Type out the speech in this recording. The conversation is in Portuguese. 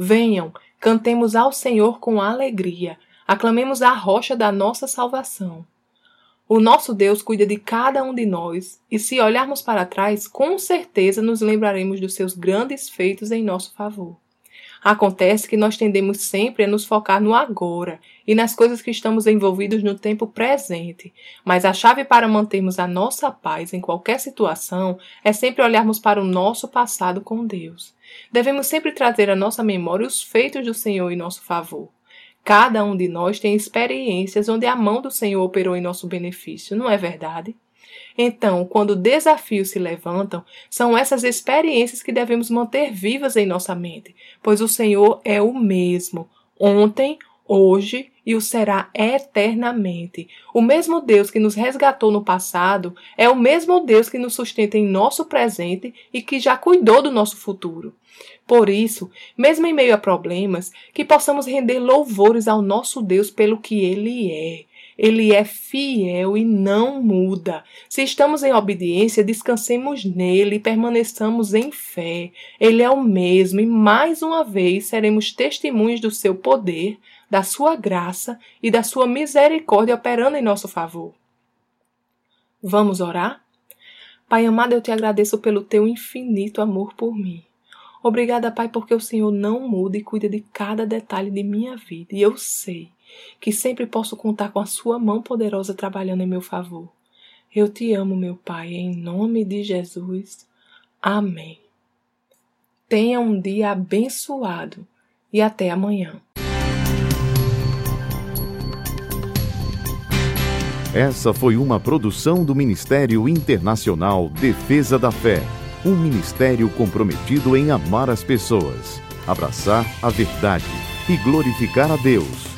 Venham, Cantemos ao Senhor com alegria, aclamemos a rocha da nossa salvação. O nosso Deus cuida de cada um de nós, e se olharmos para trás, com certeza nos lembraremos dos seus grandes feitos em nosso favor. Acontece que nós tendemos sempre a nos focar no agora e nas coisas que estamos envolvidos no tempo presente, mas a chave para mantermos a nossa paz em qualquer situação é sempre olharmos para o nosso passado com Deus. Devemos sempre trazer à nossa memória os feitos do Senhor em nosso favor. Cada um de nós tem experiências onde a mão do Senhor operou em nosso benefício, não é verdade? Então, quando desafios se levantam, são essas experiências que devemos manter vivas em nossa mente, pois o Senhor é o mesmo, ontem, hoje e o será eternamente. O mesmo Deus que nos resgatou no passado é o mesmo Deus que nos sustenta em nosso presente e que já cuidou do nosso futuro. Por isso, mesmo em meio a problemas, que possamos render louvores ao nosso Deus pelo que ele é. Ele é fiel e não muda. Se estamos em obediência, descansemos nele e permaneçamos em fé. Ele é o mesmo e mais uma vez seremos testemunhas do seu poder, da sua graça e da sua misericórdia operando em nosso favor. Vamos orar? Pai amado, eu te agradeço pelo teu infinito amor por mim. Obrigada, Pai, porque o Senhor não muda e cuida de cada detalhe de minha vida. E eu sei que sempre posso contar com a Sua mão poderosa trabalhando em meu favor. Eu te amo, meu Pai, em nome de Jesus. Amém. Tenha um dia abençoado e até amanhã. Essa foi uma produção do Ministério Internacional Defesa da Fé, um ministério comprometido em amar as pessoas, abraçar a verdade e glorificar a Deus.